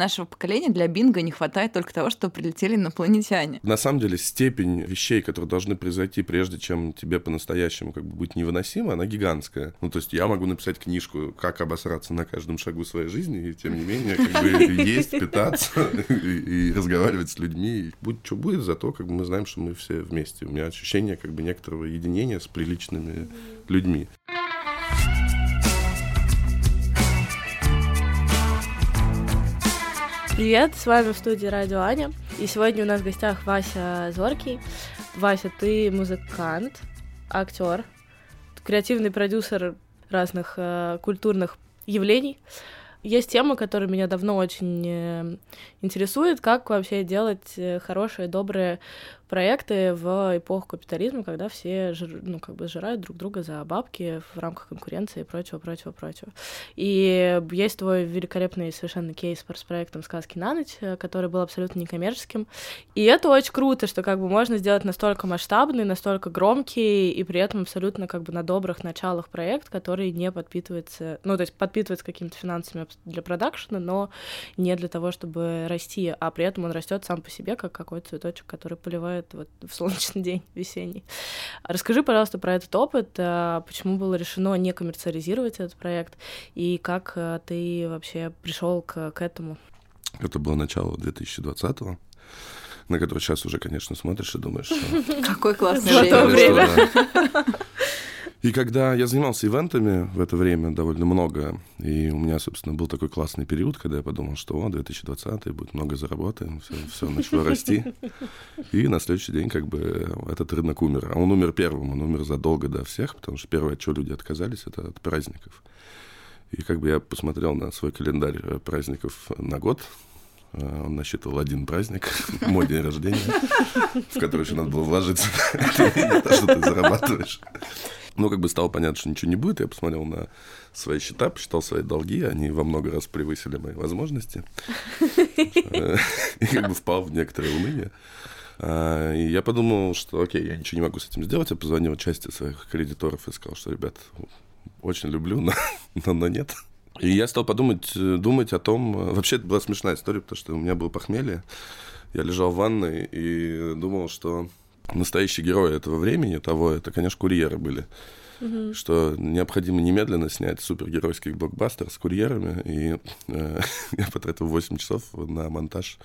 нашего поколения для бинго не хватает только того, что прилетели инопланетяне. На самом деле степень вещей, которые должны произойти, прежде чем тебе по-настоящему как бы быть невыносимо, она гигантская. Ну, то есть я могу написать книжку, как обосраться на каждом шагу своей жизни, и тем не менее как бы есть, питаться и разговаривать с людьми. Будь что будет, зато как бы мы знаем, что мы все вместе. У меня ощущение как бы некоторого единения с приличными людьми. Привет, с вами в студии Радио Аня. И сегодня у нас в гостях Вася Зоркий. Вася, ты музыкант, актер, креативный продюсер разных э, культурных явлений. Есть тема, которая меня давно очень э, интересует, как вообще делать э, хорошие, добрые проекты в эпоху капитализма, когда все ну, как бы сжирают друг друга за бабки в рамках конкуренции и прочего, прочего, прочего. И есть твой великолепный совершенно кейс с проектом «Сказки на ночь», который был абсолютно некоммерческим. И это очень круто, что как бы можно сделать настолько масштабный, настолько громкий и при этом абсолютно как бы на добрых началах проект, который не подпитывается, ну, то есть подпитывается какими-то финансами для продакшена, но не для того, чтобы расти, а при этом он растет сам по себе, как какой-то цветочек, который поливает бывает вот в солнечный день весенний. Расскажи, пожалуйста, про этот опыт, а, почему было решено не коммерциализировать этот проект, и как а, ты вообще пришел к, к этому? Это было начало 2020-го на который сейчас уже, конечно, смотришь и думаешь. Какое классное время. И когда я занимался ивентами в это время довольно много, и у меня, собственно, был такой классный период, когда я подумал, что о, 2020 будет много заработаем, все, все начало расти. И на следующий день как бы этот рынок умер. А он умер первым, он умер задолго до всех, потому что первое, от чего люди отказались, это от праздников. И как бы я посмотрел на свой календарь э, праздников на год, э, он насчитывал один праздник, мой день рождения, в который еще надо было вложиться, что ты зарабатываешь. Ну, как бы стало понятно, что ничего не будет. Я посмотрел на свои счета, посчитал свои долги. Они во много раз превысили мои возможности. И как бы впал в некоторое уныние. А, и я подумал, что окей, я ничего не могу с этим сделать. Я позвонил части своих кредиторов и сказал, что, ребят, очень люблю, но, но, но нет. И я стал подумать, думать о том... Вообще, это была смешная история, потому что у меня было похмелье. Я лежал в ванной и думал, что настоящие герои этого времени, того, это, конечно, курьеры были. Угу. Что необходимо немедленно снять супергеройский блокбастер с курьерами. И э, я потратил 8 часов на монтаж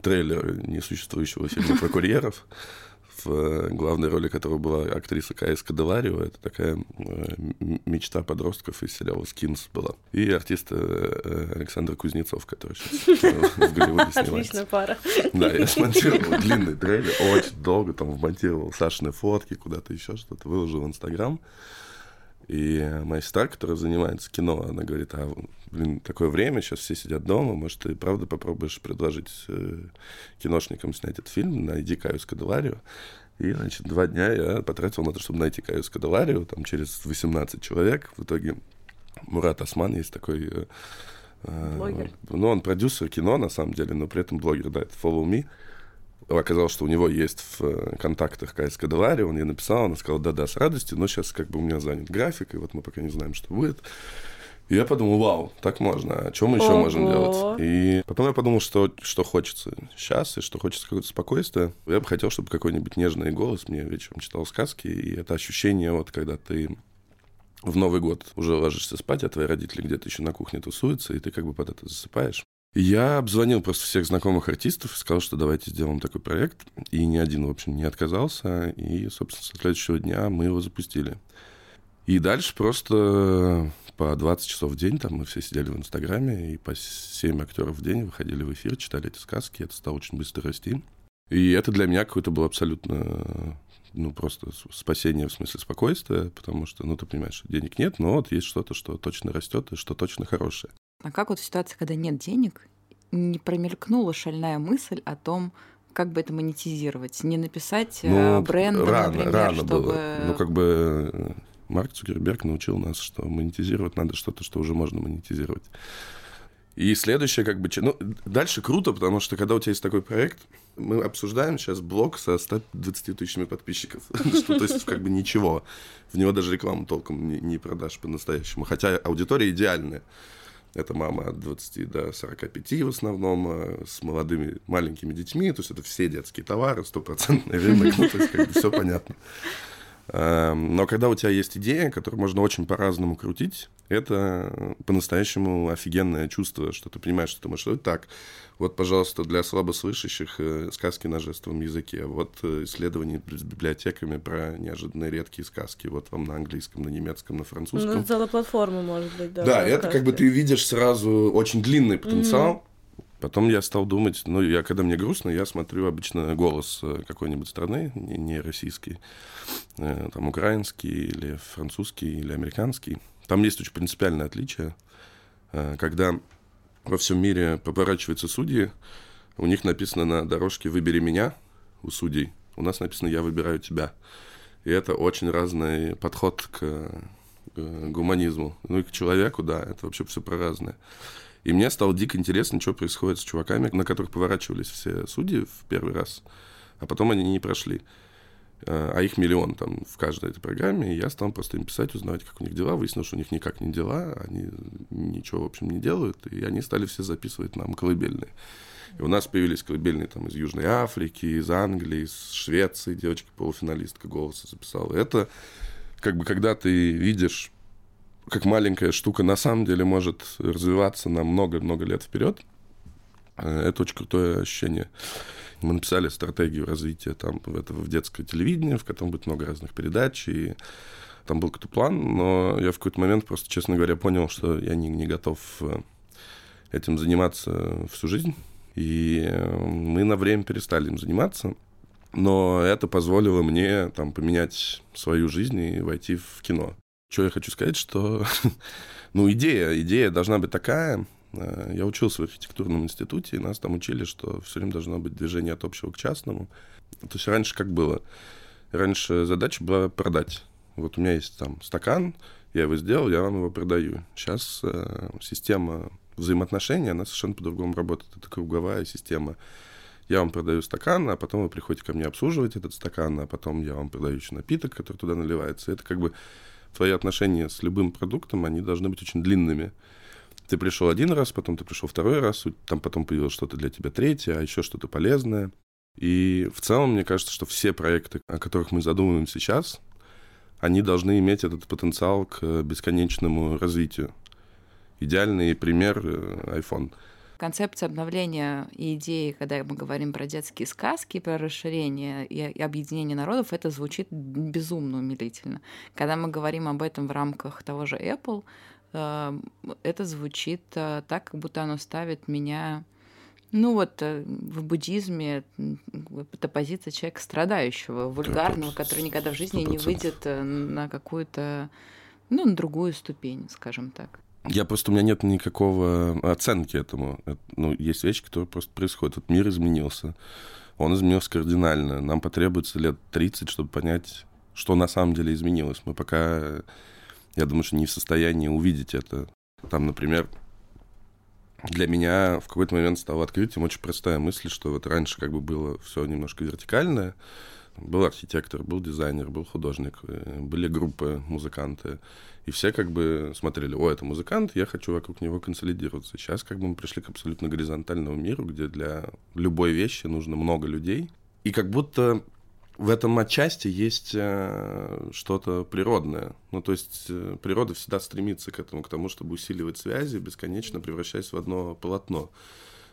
трейлера несуществующего фильма про курьеров в э, главной роли которого была актриса Кая Скаделарио. Это такая э, мечта подростков из сериала «Скинс» была. И артист э, Александр Кузнецов, который сейчас в Голливуде снимается. Отличная пара. Да, я смонтировал длинный трейлер, очень долго там вмонтировал Сашины фотки, куда-то еще что-то, выложил в Инстаграм. И моя сестра, которая занимается кино, она говорит, а, блин, такое время, сейчас все сидят дома, может, ты правда попробуешь предложить э, киношникам снять этот фильм, найди Каю Скаделарию. И, значит, два дня я потратил на то, чтобы найти Каю Скаделарию, там, через 18 человек. В итоге Мурат Осман есть такой... Э, э блогер. Ну, он продюсер кино, на самом деле, но при этом блогер, да, это Follow Me оказалось, что у него есть в э, контактах КС Кадалари, он ей написал, она сказала, да-да, с радостью, но сейчас как бы у меня занят график, и вот мы пока не знаем, что будет. И я подумал, вау, так можно, а что мы еще Ого. можем делать? И потом я подумал, что, что хочется сейчас, и что хочется какое-то спокойствие. Я бы хотел, чтобы какой-нибудь нежный голос мне вечером читал сказки, и это ощущение, вот когда ты в Новый год уже ложишься спать, а твои родители где-то еще на кухне тусуются, и ты как бы под это засыпаешь. Я обзвонил просто всех знакомых артистов сказал, что давайте сделаем такой проект. И ни один, в общем, не отказался. И, собственно, со следующего дня мы его запустили. И дальше просто по 20 часов в день там мы все сидели в Инстаграме, и по 7 актеров в день выходили в эфир, читали эти сказки. Это стало очень быстро расти. И это для меня какое-то было абсолютно ну, просто спасение в смысле спокойствия, потому что, ну, ты понимаешь, денег нет, но вот есть что-то, что точно растет и что точно хорошее. А как вот в ситуации, когда нет денег, не промелькнула шальная мысль о том, как бы это монетизировать? Не написать ну, брендом, рано, например, рано чтобы... Было. Ну, как бы э, Марк Цукерберг научил нас, что монетизировать надо что-то, что уже можно монетизировать. И следующее, как бы, ну, дальше круто, потому что когда у тебя есть такой проект, мы обсуждаем сейчас блог со 120 тысячами подписчиков. что, то есть, как бы ничего. В него даже рекламу толком не, не продашь по-настоящему. Хотя аудитория идеальная. Это мама от 20 до 45 в основном, э, с молодыми маленькими детьми. То есть это все детские товары, стопроцентный рынок, ну, то есть как бы все понятно. Эм, но когда у тебя есть идея, которую можно очень по-разному крутить, это по-настоящему офигенное чувство, что ты понимаешь, что ты можешь делать так. Вот, пожалуйста, для слабослышащих э, сказки на жестовом языке. Вот э, исследования с библиотеками про неожиданные редкие сказки. Вот вам на английском, на немецком, на французском. Ну, целая платформа, может быть, да. Да, это как бы ты видишь сразу очень длинный потенциал. Mm-hmm Потом я стал думать, ну, я, когда мне грустно, я смотрю обычно голос э, какой-нибудь страны, не, не российский, там, украинский или французский или американский. Там есть очень принципиальное отличие, э, когда во всем мире поворачиваются судьи, у них написано на дорожке «Выбери меня» у судей, у нас написано «Я выбираю тебя». И это очень разный подход к, к гуманизму. Ну и к человеку, да, это вообще все про разное. И мне стало дико интересно, что происходит с чуваками, на которых поворачивались все судьи в первый раз, а потом они не прошли. А, а их миллион там в каждой этой программе, и я стал просто им писать, узнавать, как у них дела. Выяснилось, что у них никак не дела, они ничего, в общем, не делают, и они стали все записывать нам колыбельные. И у нас появились колыбельные там из Южной Африки, из Англии, из Швеции, девочка-полуфиналистка голоса записала. Это как бы когда ты видишь как маленькая штука на самом деле может развиваться на много-много лет вперед. Э, это очень крутое ощущение. Мы написали стратегию развития там этого в детское телевидение, в котором будет много разных передач, и там был какой-то план, но я в какой-то момент просто, честно говоря, понял, что я не, не готов э, этим заниматься всю жизнь, и э, мы на время перестали им заниматься, но это позволило мне там поменять свою жизнь и войти в кино. Что я хочу сказать, что, ну, идея, идея должна быть такая. Э, я учился в архитектурном институте, и нас там учили, что все время должно быть движение от общего к частному. То есть раньше как было? Раньше задача была продать. Вот у меня есть там стакан, я его сделал, я вам его продаю. Сейчас э, система взаимоотношений, она совершенно по-другому работает. Это круговая система. Я вам продаю стакан, а потом вы приходите ко мне обслуживать этот стакан, а потом я вам продаю еще напиток, который туда наливается. Это как бы твои отношения с любым продуктом, они должны быть очень длинными. Ты пришел один раз, потом ты пришел второй раз, там потом появилось что-то для тебя третье, а еще что-то полезное. И в целом, мне кажется, что все проекты, о которых мы задумываем сейчас, они должны иметь этот потенциал к бесконечному развитию. Идеальный пример э, iPhone — концепция обновления и идеи, когда мы говорим про детские сказки, про расширение и объединение народов, это звучит безумно умилительно. Когда мы говорим об этом в рамках того же Apple, это звучит э, так, как будто оно ставит меня ну вот э, в буддизме это позиция человека страдающего, вульгарного, который никогда в жизни 100%. не выйдет на какую-то, ну, на другую ступень, скажем так. Я просто, у меня нет никакого оценки этому. Это, ну, есть вещи, которые просто происходят. Вот мир изменился. Он изменился кардинально. Нам потребуется лет 30, чтобы понять, что на самом деле изменилось. Мы пока, я думаю, что не в состоянии увидеть это. Там, например, для меня в какой-то момент стало открытием очень простая мысль, что вот раньше как бы было все немножко вертикальное. Был архитектор, был дизайнер, был художник, э, были группы, музыканты. И все как бы смотрели, о, это музыкант, я хочу вокруг него консолидироваться. Сейчас как бы мы пришли к абсолютно горизонтальному миру, где для любой вещи нужно много людей. И как будто в этом отчасти есть э, что-то природное. Ну, то есть э, природа всегда стремится к этому, к тому, чтобы усиливать связи, бесконечно превращаясь в одно полотно.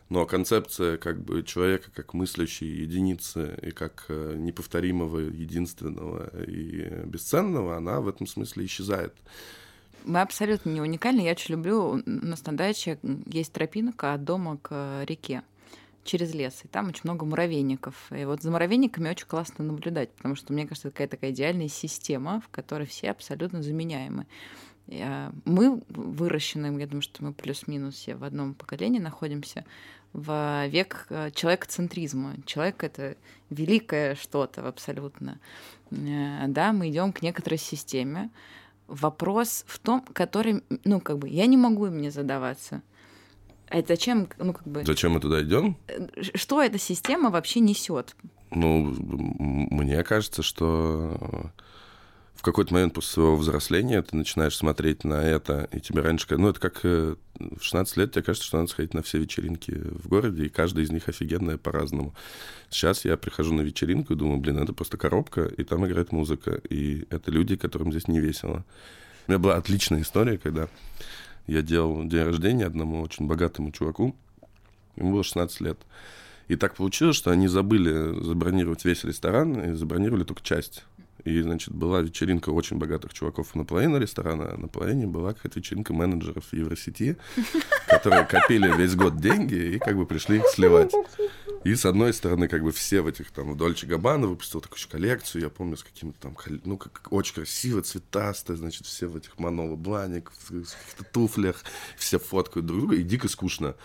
Но концепция как бы человека как мыслящей единицы и как э, неповторимого, единственного и бесценного, она в этом смысле исчезает. Мы абсолютно не уникальны. Я очень люблю на стандаче есть тропинка от дома к реке через лес, и там очень много муравейников. И вот за муравейниками очень классно наблюдать, потому что, мне кажется, это какая-то такая идеальная система, в которой все абсолютно заменяемы. А, мы выращены, я думаю, что мы плюс-минус все в одном поколении находимся, в век э, человекоцентризма. Человек — это великое что-то абсолютно. Э, да, мы идем к некоторой системе. Вопрос в том, который, ну, как бы, я не могу мне задаваться. А это зачем, ну, как бы... Зачем мы туда идем? Э, что эта система вообще несет? Ну, мне кажется, что в какой-то момент после своего взросления ты начинаешь смотреть на это, и тебе раньше... Ну, это как э, в 16 лет тебе кажется, что надо сходить на все вечеринки в городе, и каждая из них офигенная по-разному. Сейчас я прихожу на вечеринку и думаю, блин, это просто коробка, и там играет музыка, и это люди, которым здесь не весело. У меня была отличная история, когда я делал день рождения одному очень богатому чуваку, ему было 16 лет. И так получилось, что они забыли забронировать весь ресторан и забронировали только часть. И, значит, была вечеринка очень богатых чуваков на половине ресторана, а на половине была какая-то вечеринка менеджеров Евросети, которые копили весь год деньги и как бы пришли их сливать. И с одной стороны, как бы все в этих там, Дольче Габбана выпустил такую коллекцию, я помню, с какими-то там, ну, как очень красиво, цветастые, значит, все в этих Маноло Бланик, в каких-то туфлях, все фоткают друг друга, и дико скучно.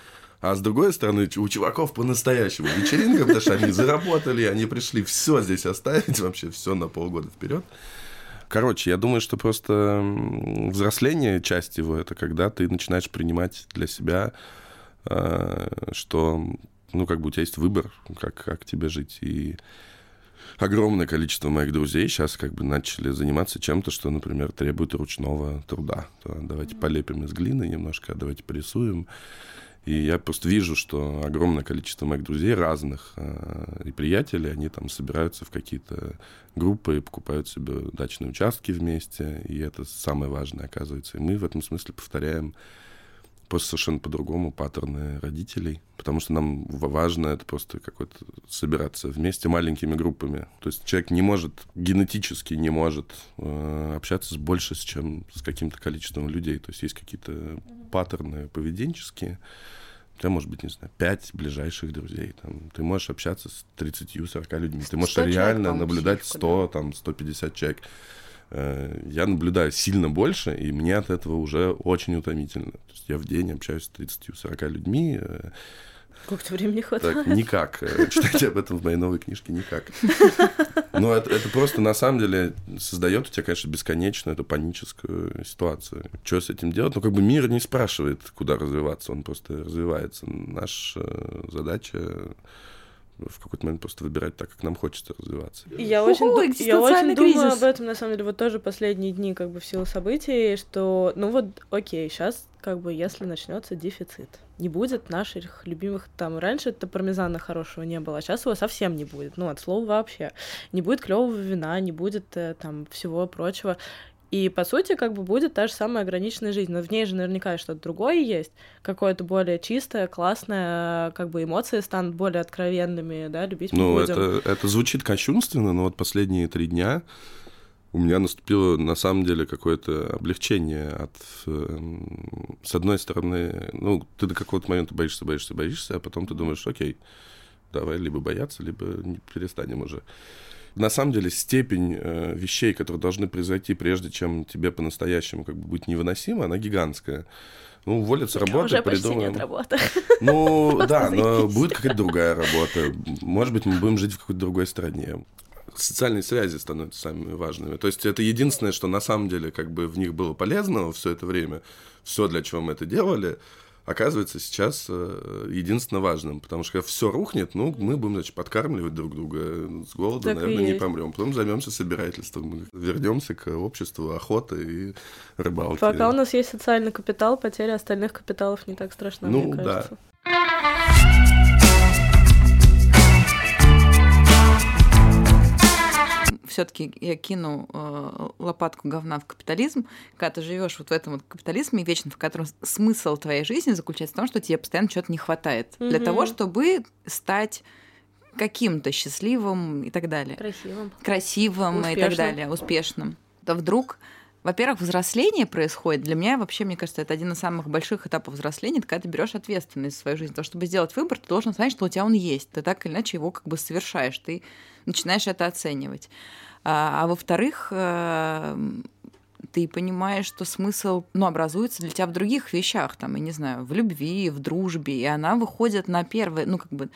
А с другой стороны, у чуваков по-настоящему вечеринка, потому что они заработали, они пришли все здесь оставить, вообще все на полгода вперед. Короче, я думаю, что просто взросление, часть его, это когда ты начинаешь принимать для себя, э, что, ну, как бы у тебя есть выбор, как, как тебе жить. И огромное количество моих друзей сейчас как бы начали заниматься чем-то, что, например, требует ручного труда. Давайте полепим из глины немножко, давайте порисуем. И я просто вижу, что огромное количество моих друзей разных э, и приятелей, они там собираются в какие-то группы и покупают себе дачные участки вместе. И это самое важное, оказывается. И мы в этом смысле повторяем просто совершенно по-другому паттерны родителей, потому что нам важно это просто какой-то собираться вместе маленькими группами. То есть человек не может, генетически не может э, общаться с больше, чем с каким-то количеством людей. То есть есть какие-то паттерны поведенческие, у тебя может быть, не знаю, пять ближайших друзей. Там, ты можешь общаться с 30-40 людьми. Ты можешь реально наблюдать 100, да? там, 150 человек. Э, я наблюдаю сильно больше, и мне от этого уже очень утомительно. То есть я в день общаюсь с 30-40 людьми. Э, Сколько времени хватает? Так, никак. Э, читайте об этом в моей новой книжке никак. Но это, это просто на самом деле создает у тебя, конечно, бесконечную эту паническую ситуацию. Что с этим делать? Ну, как бы мир не спрашивает, куда развиваться, он просто развивается. Наша задача в какой-то момент просто выбирать так, как нам хочется развиваться. Я очень, Ой, я очень думаю об этом, на самом деле, вот тоже последние дни, как бы в силу событий, что, ну вот, окей, сейчас, как бы, если начнется дефицит, не будет наших любимых там. Раньше это пармезана хорошего не было, а сейчас его совсем не будет. Ну, от слова вообще. Не будет клевого вина, не будет э, там всего прочего. И, по сути, как бы будет та же самая ограниченная жизнь. Но в ней же наверняка что-то другое есть, какое-то более чистое, классное, как бы эмоции станут более откровенными, да, любить Ну, это, это звучит кощунственно, но вот последние три дня у меня наступило на самом деле какое-то облегчение от, эм, с одной стороны, ну, ты до какого-то момента боишься, боишься, боишься, а потом ты думаешь, окей, давай либо бояться, либо не перестанем уже на самом деле степень э, вещей, которые должны произойти, прежде чем тебе по-настоящему как бы быть невыносимо, она гигантская. Ну, уволиться работы, уже придумаем. Почти нет работы. Ну, да, но будет какая-то другая работа. Может быть, мы будем жить в какой-то другой стране. Социальные связи становятся самыми важными. То есть это единственное, что на самом деле как бы в них было полезного все это время, все, для чего мы это делали – оказывается сейчас э, единственно важным, потому что когда все рухнет, ну, мы будем, значит, подкармливать друг друга с голода, так наверное, не помрем. Потом займемся собирательством, вернемся к обществу охоты и рыбалки. Пока у нас есть социальный капитал, потеря остальных капиталов не так страшна, ну, мне кажется. Да. Все-таки я кину э, лопатку говна в капитализм, когда ты живешь вот в этом вот капитализме вечно, в котором смысл твоей жизни заключается в том, что тебе постоянно что-то не хватает угу. для того, чтобы стать каким-то счастливым и так далее. Красивым. Красивым успешным. и так далее, успешным. То вдруг во-первых, взросление происходит. Для меня вообще, мне кажется, это один из самых больших этапов взросления, это когда ты берешь ответственность в свою жизнь. То, чтобы сделать выбор, ты должен знать, что у тебя он есть. Ты так или иначе его как бы совершаешь. Ты начинаешь это оценивать. А, а во-вторых, э, ты понимаешь, что смысл ну, образуется для тебя в других вещах, там, я не знаю, в любви, в дружбе, и она выходит на первое, ну, как бы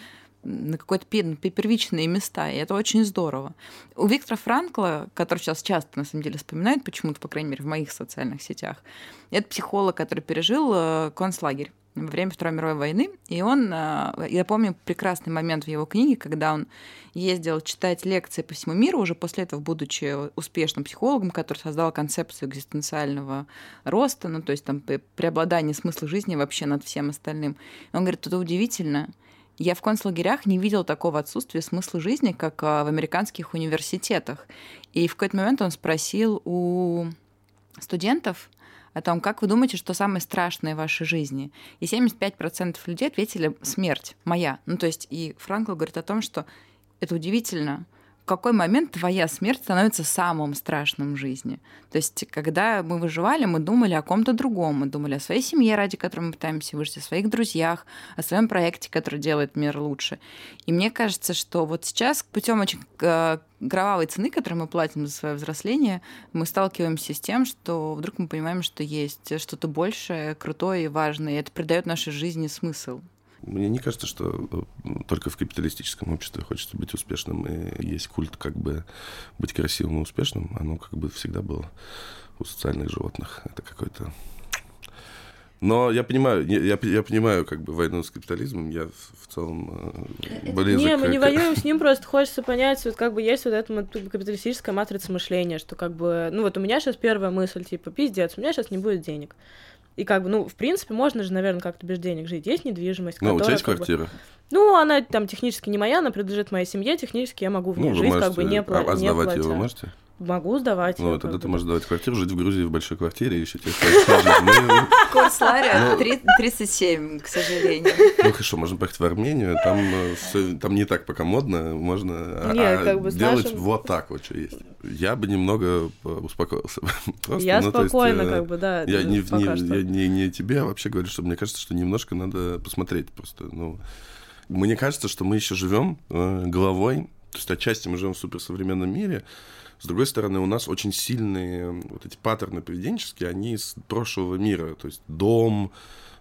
на какие-то первичные места, и это очень здорово. У Виктора Франкла, который сейчас часто, на самом деле, вспоминают почему-то, по крайней мере, в моих социальных сетях, это психолог, который пережил э, концлагерь во время Второй мировой войны. И он, э, я помню прекрасный момент в его книге, когда он ездил читать лекции по всему миру, уже после этого будучи успешным психологом, который создал концепцию экзистенциального роста, ну то есть там преобладание смысла жизни вообще над всем остальным. Он говорит, это удивительно, я в концлагерях не видел такого отсутствия смысла жизни, как а, в американских университетах. И в какой-то момент он спросил у студентов о том, как вы думаете, что самое страшное в вашей жизни. И 75% людей ответили «смерть моя». Ну, то есть и Франкл говорит о том, что это удивительно, какой момент твоя смерть становится самым страшным в жизни. То есть, когда мы выживали, мы думали о ком-то другом, мы думали о своей семье, ради которой мы пытаемся выжить, о своих друзьях, о своем проекте, который делает мир лучше. И мне кажется, что вот сейчас путем очень э, кровавой цены, которую мы платим за свое взросление, мы сталкиваемся с тем, что вдруг мы понимаем, что есть что-то большее, крутое и важное, и это придает нашей жизни смысл. Мне не кажется, что э, только в капиталистическом обществе хочется быть успешным, и есть культ как бы быть красивым и успешным. Оно как бы всегда было у социальных животных. Это какой-то но я понимаю, я, я понимаю как бы войну с капитализмом, я в, целом э. Не, мы не воюем с ним, просто хочется понять, вот как бы есть вот эта капиталистическая матрица мышления, что как бы, ну вот у меня сейчас первая мысль, типа, пиздец, у меня сейчас не будет денег. И как бы, ну, в принципе, можно же, наверное, как-то без денег жить. Есть недвижимость. Ну, у тебя есть квартира? Бы... Ну, она там технически не моя, она принадлежит моей семье, технически я могу в ней ну, жить, можете... как бы не, а не платя. ее вы можете? Могу сдавать. Ну, тогда ты можешь сдавать квартиру, жить в Грузии в большой квартире, еще тебе Курс Ларя 37, к сожалению. Ну, хорошо, можно поехать в Армению, там, э, там не так пока модно, можно а, а делать вот так вот, что есть. Я бы немного успокоился. я ну, спокойно, э, как бы, да. Я, не, не, я не, не тебе, а вообще говорю, что мне кажется, что немножко надо посмотреть просто. Ну, мне кажется, что мы еще живем э, головой, то есть отчасти мы живем в суперсовременном мире, с другой стороны, у нас очень сильные вот эти паттерны поведенческие, они из прошлого мира. То есть дом,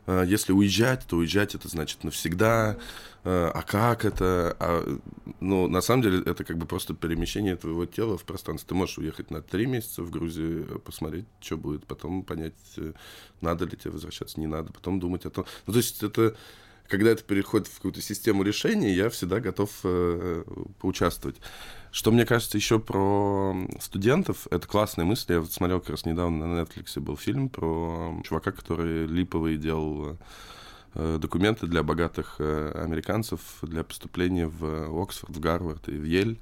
э, если уезжать, то уезжать это значит навсегда. Э, а как это? А, ну, на самом деле, это как бы просто перемещение твоего тела в пространстве. Ты можешь уехать на три месяца в Грузию, посмотреть, что будет, потом понять, э, надо ли тебе возвращаться, не надо, потом думать о том. Ну, то есть это когда это переходит в какую-то систему решений, я всегда готов э, поучаствовать. Что мне кажется еще про студентов, это классная мысль. Я вот смотрел как раз недавно на Netflix был фильм про чувака, который липовый делал э, документы для богатых э, американцев для поступления в Оксфорд, в Гарвард и в Ель.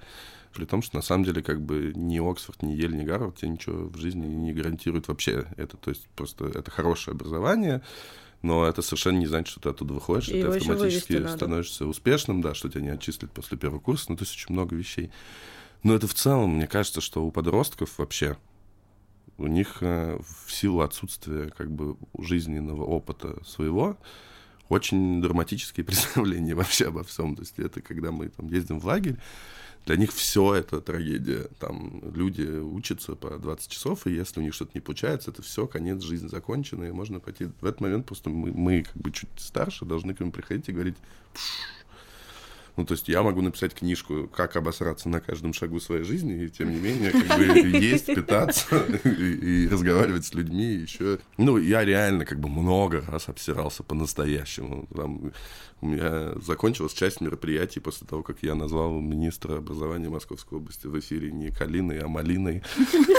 При том, что на самом деле как бы ни Оксфорд, ни Ель, ни Гарвард тебе ничего в жизни не гарантирует вообще это. То есть просто это хорошее образование, но это совершенно не значит, что ты оттуда выходишь, и ты автоматически становишься успешным, да, что тебя не отчислят после первого курса, ну, то есть очень много вещей. Но это в целом, мне кажется, что у подростков вообще, у них э, в силу отсутствия как бы жизненного опыта своего, очень драматические представления вообще обо всем. То есть это когда мы там ездим в лагерь, для них все это трагедия. Там люди учатся по 20 часов, и если у них что-то не получается, это все, конец жизни закончена, и можно пойти. В этот момент просто мы, мы как бы чуть старше, должны к ним приходить и говорить, ну, то есть я могу написать книжку, как обосраться на каждом шагу своей жизни, и тем не менее, как бы есть, питаться и, разговаривать с людьми еще. Ну, я реально как бы много раз обсирался по-настоящему. Там у меня закончилась часть мероприятий после того, как я назвал министра образования Московской области в эфире не Калиной, а Малиной.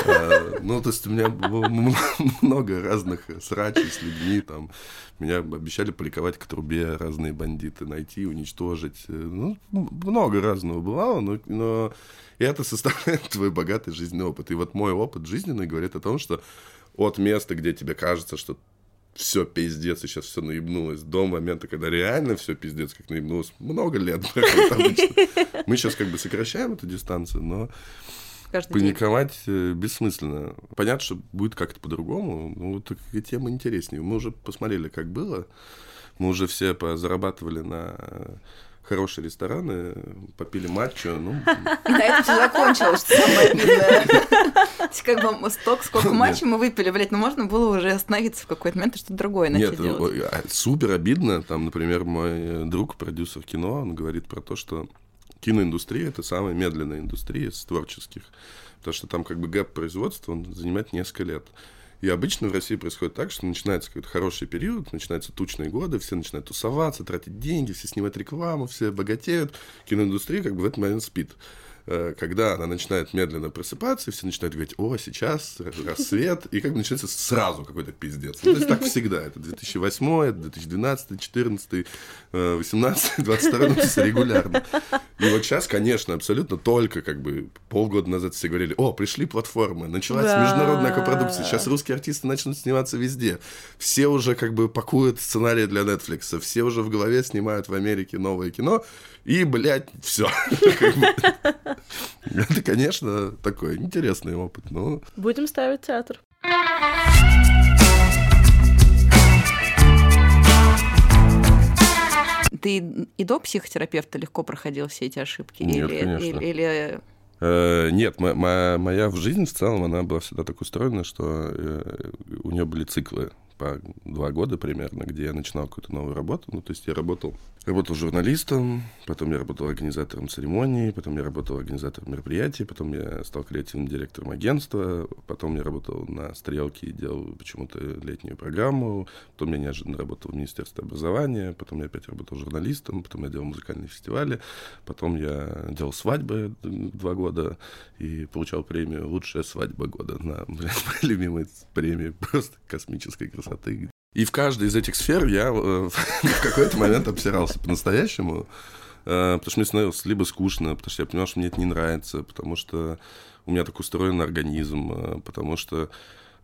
А, ну, то есть у меня было много разных срачей с людьми. Там меня обещали поликовать к трубе разные бандиты, найти, уничтожить. Ну, много разного бывало, но, но это составляет твой богатый жизненный опыт. И вот мой опыт жизненный говорит о том, что от места, где тебе кажется, что все пиздец, и сейчас все наебнулось, до момента, когда реально все пиздец, как наебнулось, много лет. Мы сейчас как бы сокращаем эту дистанцию, но Каждый паниковать день. Э, бессмысленно. Понятно, что будет как-то по-другому, но вот такие темы интереснее. Мы уже посмотрели, как было, мы уже все зарабатывали на хорошие рестораны, попили матчо, ну... И на этом все закончилось, что самое обидное. Как бы сток, сколько матчей мы выпили, блядь, ну можно было уже остановиться в какой-то момент и что-то другое начать Нет, делать. А, супер обидно. Там, например, мой друг, продюсер кино, он говорит про то, что киноиндустрия – это самая медленная индустрия из творческих. Потому что там как бы гэп производства, он занимает несколько лет. И обычно в России происходит так, что начинается какой-то хороший период, начинаются тучные годы, все начинают тусоваться, тратить деньги, все снимать рекламу, все богатеют. Киноиндустрия как бы в этот момент спит. Э, когда она начинает медленно просыпаться, и все начинают говорить, о, сейчас рассвет, и как бы начинается сразу какой-то пиздец. Ну, то есть так всегда. Это 2008, это 2012, 2014, 18, 22, ну, то есть регулярно. И вот сейчас, конечно, абсолютно только как бы полгода назад все говорили, о, пришли платформы, началась да. международная копродукция, сейчас русские артисты начнут сниматься везде. Все уже как бы пакуют сценарии для Netflix, все уже в голове снимают в Америке новое кино, и, блядь, все. Это, конечно, такой интересный опыт. Но... Будем ставить театр. Ты и до психотерапевта легко проходил все эти ошибки? Нет, или, конечно. Или, или... Э, нет, моя, моя жизнь в целом, она была всегда так устроена, что э, у нее были циклы по два года примерно, где я начинал какую-то новую работу. Ну, то есть я работал Работал журналистом, потом я работал организатором церемонии, потом я работал организатором мероприятий, потом я стал креативным директором агентства, потом я работал на «Стрелке» и делал почему-то летнюю программу, потом я неожиданно работал в Министерстве образования, потом я опять работал журналистом, потом я делал музыкальные фестивали, потом я делал свадьбы два года и получал премию «Лучшая свадьба года» на, блядь, любимой премии просто космической красоты, и в каждой из этих сфер я э, в какой-то момент обсирался по-настоящему, э, потому что мне становилось либо скучно, потому что я понимал, что мне это не нравится, потому что у меня так устроен организм, э, потому что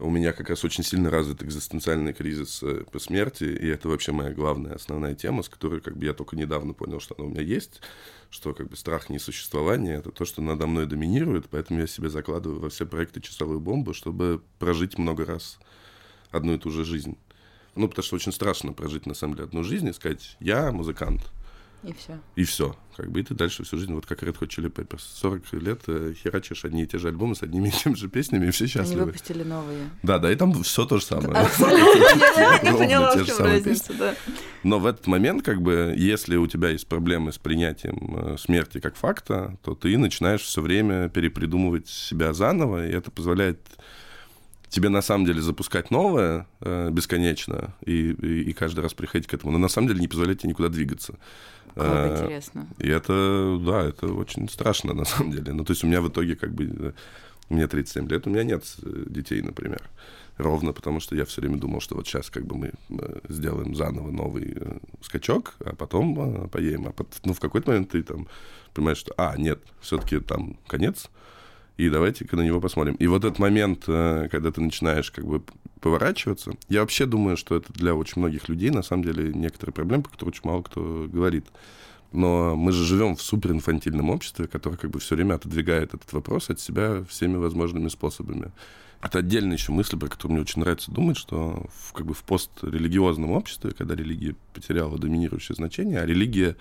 у меня как раз очень сильно развит экзистенциальный кризис по смерти, и это вообще моя главная основная тема, с которой как бы я только недавно понял, что она у меня есть, что как бы страх несуществования — это то, что надо мной доминирует, поэтому я себе закладываю во все проекты часовую бомбу, чтобы прожить много раз одну и ту же жизнь. Ну, потому что очень страшно прожить, на самом деле, одну жизнь и сказать, я музыкант. И все. И все. Как бы и ты дальше всю жизнь, вот как Red Hot Chili Peppers, 40 лет э, херачишь одни и те же альбомы с одними и теми же песнями, и все счастливы. Они выпустили новые. Да, да, и там все то же самое. Я поняла, в чем разница, да. Но в этот момент, как бы, если у тебя есть проблемы с принятием э, смерти как факта, то ты начинаешь все время перепридумывать себя заново, и это позволяет тебе на самом деле запускать новое э, бесконечно и, и, и каждый раз приходить к этому, но на самом деле не позволяет тебе никуда двигаться. Как э, интересно. И это, да, это очень страшно на самом деле. Ну, то есть у меня в итоге как бы... Э, мне 37 лет, у меня нет детей, например. Ровно потому, что я все время думал, что вот сейчас как бы мы сделаем заново новый скачок, а потом поедем. А потом, ну, в какой-то момент ты там понимаешь, что, а, нет, все-таки там конец, и давайте-ка на него посмотрим. И вот этот момент, э, когда ты начинаешь как бы поворачиваться, я вообще думаю, что это для очень многих людей, на самом деле, некоторые проблемы, по которым очень мало кто говорит. Но мы же живем в суперинфантильном обществе, которое как бы все время отодвигает этот вопрос от себя всеми возможными способами. Это отдельная еще мысль, про которую мне очень нравится думать, что в, как бы в пострелигиозном обществе, когда религия потеряла доминирующее значение, а религия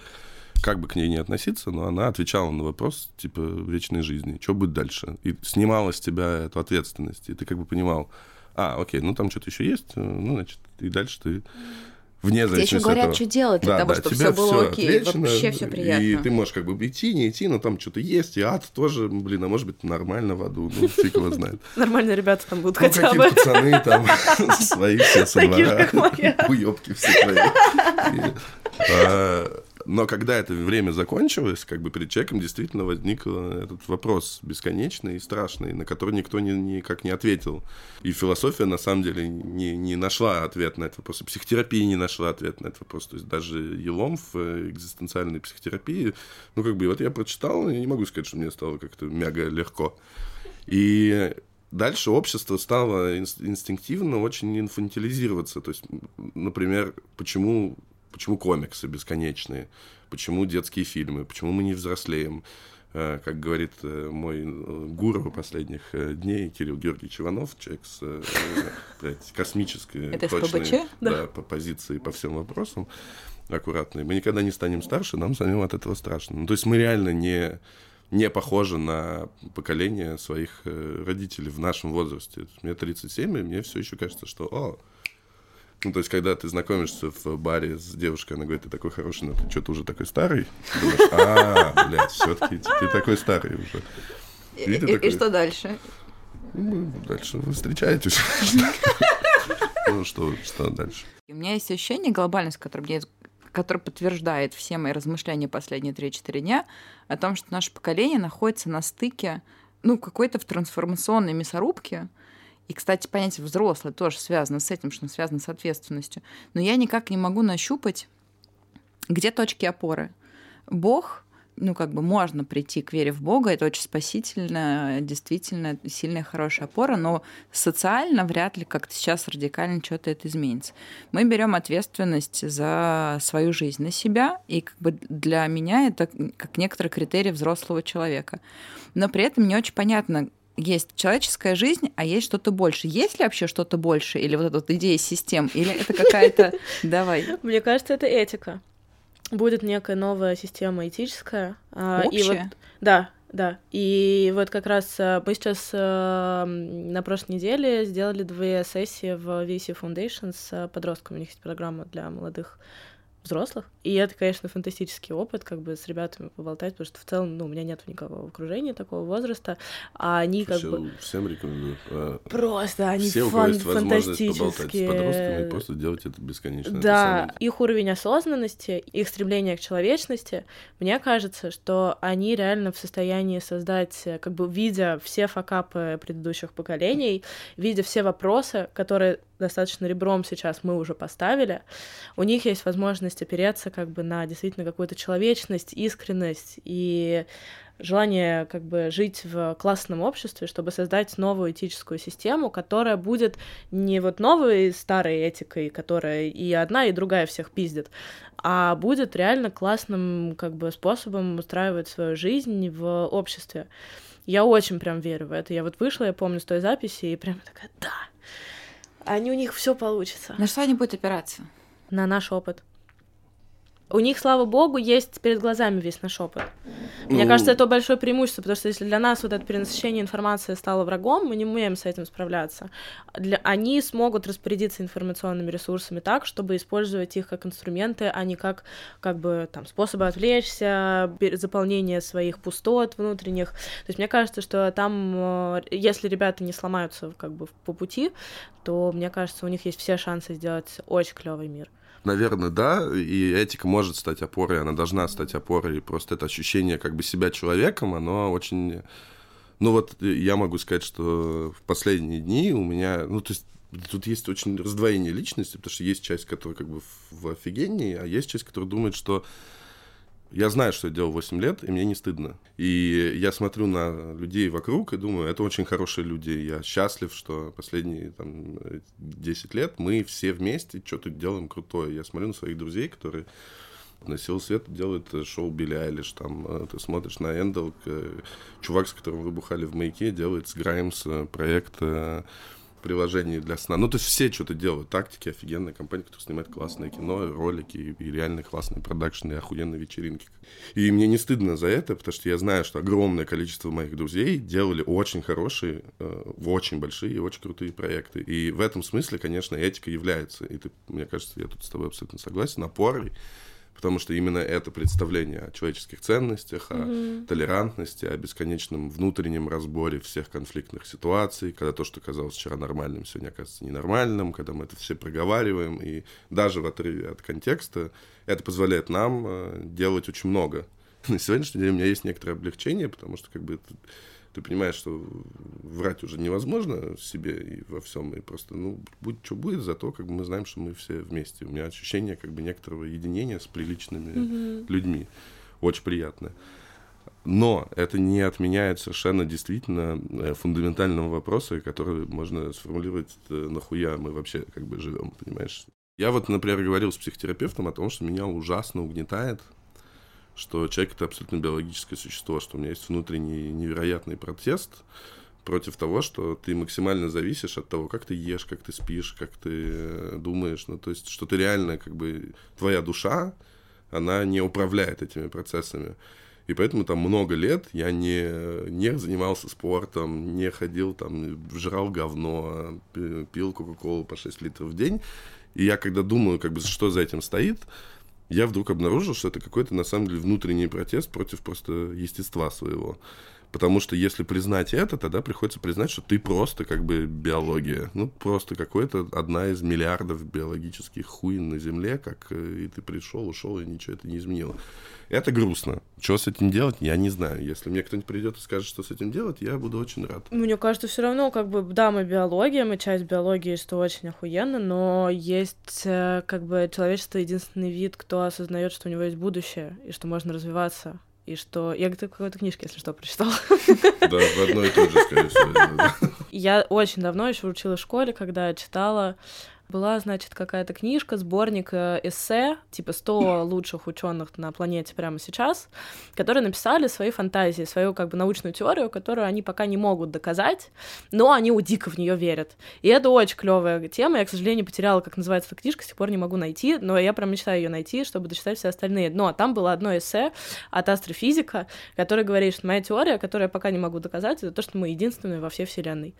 как бы к ней не относиться, но она отвечала на вопрос, типа, вечной жизни, что будет дальше. И снимала с тебя эту ответственность, и ты как бы понимал, а, окей, ну там что-то еще есть, э, ну, значит, и дальше ты вне зависимости Тебе еще говорят, этого. что делать для да, того, да, чтобы все было все окей, отвечено, вообще все приятно. И ты можешь как бы идти, не идти, но там что-то есть, и ад тоже, блин, а может быть нормально в аду, ну, фиг его знает. Нормальные ребята там будут ну, хотя бы. пацаны там, свои все со двора, уёбки все твои. Но когда это время закончилось, как бы перед человеком действительно возник э, этот вопрос бесконечный и страшный, на который никто ни, никак не ответил. И философия, на самом деле, не, не нашла ответ на этот вопрос. И психотерапия не нашла ответ на этот вопрос. То есть даже Елом в э, экзистенциальной психотерапии, ну, как бы, вот я прочитал, и не могу сказать, что мне стало как-то мега легко. И дальше общество стало инстинктивно очень инфантилизироваться. То есть, например, почему Почему комиксы бесконечные? Почему детские фильмы? Почему мы не взрослеем? Э, как говорит э, мой э, гуру последних дней, Кирилл Георгиевич Иванов, человек с блядь, космической Это точной да, по позиции по всем вопросам, аккуратный. Мы никогда не станем старше, нам самим от этого страшно. Ну, то есть мы реально не, не похожи на поколение своих родителей в нашем возрасте. Мне 37, и мне все еще кажется, что, о, ну, то есть, когда ты знакомишься в баре с девушкой, она говорит, ты такой хороший, но ты что-то уже такой старый. Ты думаешь, а, блядь, все-таки ты такой старый уже. И, и, и что дальше? Ну, дальше вы встречаетесь. Ну, что, что дальше? У меня есть ощущение глобальность, которое мне который подтверждает все мои размышления последние 3-4 дня о том, что наше поколение находится на стыке, ну, какой-то в трансформационной мясорубке, и, кстати, понятие взрослый тоже связано с этим, что связано с ответственностью. Но я никак не могу нащупать, где точки опоры. Бог ну, как бы можно прийти к вере в Бога, это очень спасительно, действительно сильная, хорошая опора, но социально вряд ли как-то сейчас радикально что-то это изменится. Мы берем ответственность за свою жизнь на себя, и как бы для меня это как некоторый критерий взрослого человека. Но при этом не очень понятно, есть человеческая жизнь, а есть что-то больше. Есть ли вообще что-то больше? Или вот эта вот идея систем? Или это какая-то... Давай. Мне кажется, это этика будет некая новая система этическая. Общая? И вот, да, да. И вот как раз э, мы сейчас э, на прошлой неделе сделали две сессии в VC Foundation с подростками. У них есть программа для молодых взрослых. И это, конечно, фантастический опыт, как бы с ребятами поболтать, потому что в целом, ну, у меня нет никакого окружения такого возраста, а они как Все, бы... Всем рекомендую. А, просто они Все, фан- с фантастические. подростками, и просто делать это бесконечно. Да, Это их уровень осознанности, их стремление к человечности, мне кажется, что они реально в состоянии создать, э, как бы видя все факапы предыдущих поколений, видя все вопросы, которые достаточно ребром сейчас мы уже поставили, у них есть возможность опереться как бы на действительно какую-то человечность, искренность и желание как бы жить в классном обществе, чтобы создать новую этическую систему, которая будет не вот новой старой этикой, которая и одна, и другая всех пиздит, а будет реально классным как бы способом устраивать свою жизнь в обществе. Я очень прям верю в это. Я вот вышла, я помню, с той записи, и прям такая, да, они у них все получится. На что они будут опираться? На наш опыт. У них, слава богу, есть перед глазами весь наш опыт. Мне Ну, кажется, это большое преимущество, потому что если для нас вот это перенасыщение информации стало врагом, мы не умеем с этим справляться. Для... Они смогут распорядиться информационными ресурсами так, чтобы использовать их как инструменты, а не как, как бы там способы отвлечься, заполнение своих пустот внутренних. То есть мне кажется, что там, э, если ребята не сломаются как бы по пути, то мне кажется, у них есть все шансы сделать очень клевый мир. Наверное, да, и этика может стать опорой, она должна стать опорой, просто это ощущение как бы себя человеком, оно очень... Ну вот я могу сказать, что в последние дни у меня, ну то есть тут есть очень раздвоение личности, потому что есть часть, которая как бы в офигении, а есть часть, которая думает, что я знаю, что я делал 8 лет, и мне не стыдно. И я смотрю на людей вокруг и думаю, это очень хорошие люди. Я счастлив, что последние там, 10 лет мы все вместе что-то делаем крутое. Я смотрю на своих друзей, которые на силу света делают э, шоу Билли Айлиш, там, э, ты смотришь на Эндел, э, чувак, с которым вы бухали в маяке, делает с Граймс проект приложений для сна. Ну, то есть все что-то делают. Тактики, офигенная компания, которая снимает классное кино, ролики и, реально классные продакшны, охуенные вечеринки. И мне не стыдно за это, потому что я знаю, что огромное количество моих друзей делали очень хорошие, э, очень большие и очень крутые проекты. И в этом смысле, конечно, этика является, и ты, мне кажется, я тут с тобой абсолютно согласен, опорой, потому что именно это представление о человеческих ценностях, о толерантности, о бесконечном внутреннем разборе всех конфликтных ситуаций, когда то, что казалось вчера нормальным, сегодня оказывается ненормальным, когда мы это все проговариваем, и даже в отрыве от контекста это позволяет нам э, делать очень много. На сегодняшний день у меня есть некоторое облегчение, потому что как бы это- ты понимаешь, что врать уже невозможно себе и во всем, и просто, ну, будь что будет, зато как бы мы знаем, что мы все вместе. У меня ощущение как бы некоторого единения с приличными людьми. Очень приятное. Но это не отменяет совершенно действительно э, фундаментального вопроса, который можно сформулировать, э, нахуя мы вообще как бы живем, понимаешь? Я вот, например, говорил с психотерапевтом о том, что меня ужасно угнетает, что человек это абсолютно биологическое существо, что у меня есть внутренний невероятный протест против того, что ты максимально зависишь от того, как ты ешь, как ты спишь, как ты э, думаешь, ну то есть, что ты реально как бы твоя душа, она не управляет этими процессами. И поэтому там много лет я не, не занимался спортом, не ходил там, жрал говно, пи- пил Кока-Колу по 6 литров в день. И я когда думаю, как бы, что за этим стоит, я вдруг обнаружил, что это какой-то, на самом деле, внутренний протест против просто естества своего. Потому что если признать это, тогда приходится признать, что ты просто как бы биология. Ну, просто какой-то одна из миллиардов биологических хуин на Земле, как э, и ты пришел, ушел, и ничего это не изменило. Это грустно. Что с этим делать, я не знаю. Если мне кто-нибудь придет и скажет, что с этим делать, я буду очень рад. Мне кажется, все равно, как бы, да, мы биология, мы часть биологии, что очень охуенно, но есть, э, как бы, человечество единственный вид, кто осознает, что у него есть будущее, и что можно развиваться и что... Я в какой-то книжке, если что, прочитала. Да, в одной и той же, скорее всего. Я очень давно еще училась в школе, когда читала была, значит, какая-то книжка, сборник э, эссе, типа 100 лучших ученых на планете прямо сейчас, которые написали свои фантазии, свою как бы научную теорию, которую они пока не могут доказать, но они у дико в нее верят. И это очень клевая тема. Я, к сожалению, потеряла, как называется эта книжка, с тех пор не могу найти, но я прям мечтаю ее найти, чтобы дочитать все остальные. Но там было одно эссе от астрофизика, который говорит, что моя теория, которую я пока не могу доказать, это то, что мы единственные во всей Вселенной.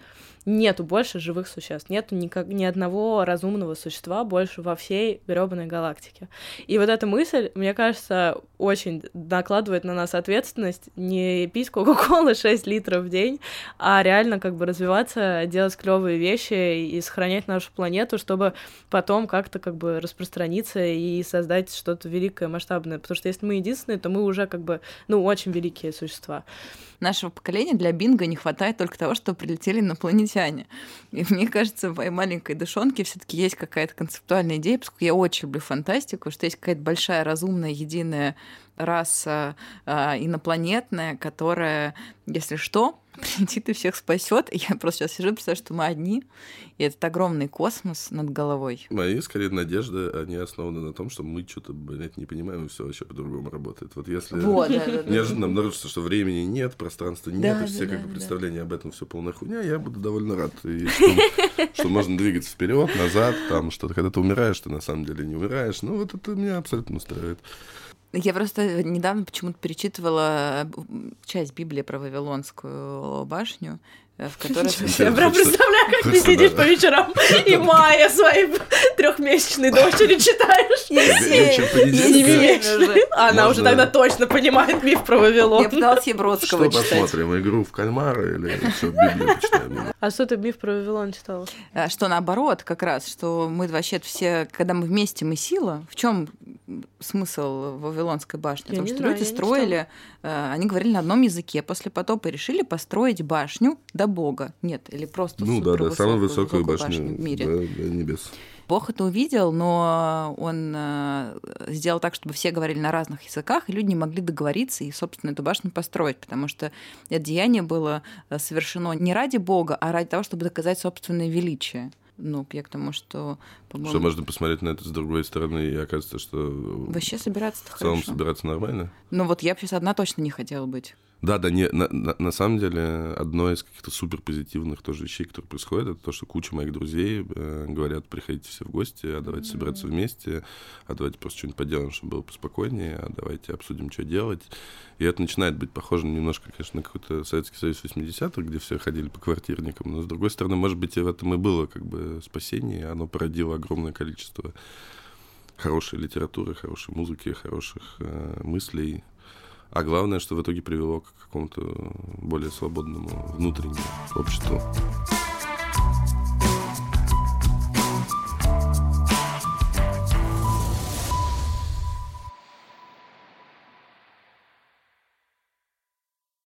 Нету больше живых существ, нету никак, ни одного раз разумного существа больше во всей гребаной галактике. И вот эта мысль, мне кажется, очень накладывает на нас ответственность не пить Кока-Колы 6 литров в день, а реально как бы развиваться, делать клевые вещи и сохранять нашу планету, чтобы потом как-то как бы распространиться и создать что-то великое, масштабное. Потому что если мы единственные, то мы уже как бы, ну, очень великие существа нашего поколения для бинго не хватает только того, что прилетели инопланетяне. И мне кажется, в моей маленькой душонке все таки есть какая-то концептуальная идея, поскольку я очень люблю фантастику, что есть какая-то большая, разумная, единая раса э, инопланетная, которая, если что, прилетит и всех спасет. Я просто сейчас сижу, представляю, что мы одни, и этот огромный космос над головой. Мои, скорее, надежды, они основаны на том, что мы что-то, блядь, не понимаем, и все вообще по-другому работает. Вот если вот, да, да, неожиданно обнаружится, что времени нет, пространства нет, да, и все да, как бы представления да. об этом все полная хуйня, я буду довольно рад. И что, что можно двигаться вперед, назад, там что-то, когда ты умираешь, ты на самом деле не умираешь. Ну, вот это меня абсолютно устраивает. Я просто недавно почему-то перечитывала часть Библии про Вавилонскую башню, Э, в которой... Я прям представляю, как ты сидишь по вечерам и Майя своей трехмесячной дочери читаешь. Она уже тогда точно понимает миф про Вавилон. Я пыталась ей Бродского читать. Что посмотрим, игру в кальмара или что, Библию почитаем? А что ты миф про Вавилон читала? А, что наоборот, как раз, что мы вообще все, когда мы вместе, мы сила. В чем смысл Вавилонской башни? Потому что люди строили, э, они говорили на одном языке после потопа и решили построить башню до Бога. Нет, или просто Ну да, да, самую высокую башню, башню в мире. Да, до небес. Бог это увидел, но он э, сделал так, чтобы все говорили на разных языках, и люди не могли договориться и, собственно, эту башню построить, потому что это деяние было э, совершено не ради Бога, а ради того, чтобы доказать собственное величие. Ну, я к тому, что, по-моему... Что можно посмотреть на это с другой стороны, и оказывается, что... Вообще собираться-то В целом хорошо. собираться нормально? Ну, вот я бы сейчас одна точно не хотела быть. Да, да, не, на, на, на самом деле, одно из каких-то супер позитивных тоже вещей, которые происходят, это то, что куча моих друзей э, говорят, приходите все в гости, а давайте mm-hmm. собираться вместе, а давайте просто что-нибудь поделаем, чтобы было поспокойнее, а давайте обсудим, что делать. И это начинает быть похоже немножко, конечно, на какой-то Советский Союз 80-х, где все ходили по квартирникам, но, с другой стороны, может быть, и в этом и было как бы спасение, оно породило огромное количество хорошей литературы, хорошей музыки, хороших э, мыслей, а главное, что в итоге привело к какому-то более свободному внутреннему обществу.